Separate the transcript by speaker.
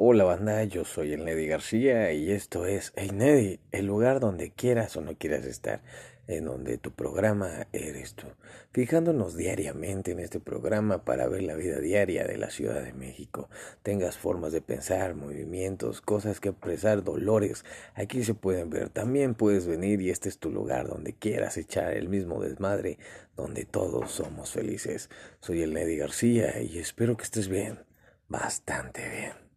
Speaker 1: Hola banda, yo soy el Neddy García y esto es Hey Neddy, el lugar donde quieras o no quieras estar, en donde tu programa eres tú, fijándonos diariamente en este programa para ver la vida diaria de la Ciudad de México. Tengas formas de pensar, movimientos, cosas que expresar, dolores, aquí se pueden ver. También puedes venir y este es tu lugar donde quieras echar el mismo desmadre, donde todos somos felices. Soy el Neddy García y espero que estés bien, bastante bien.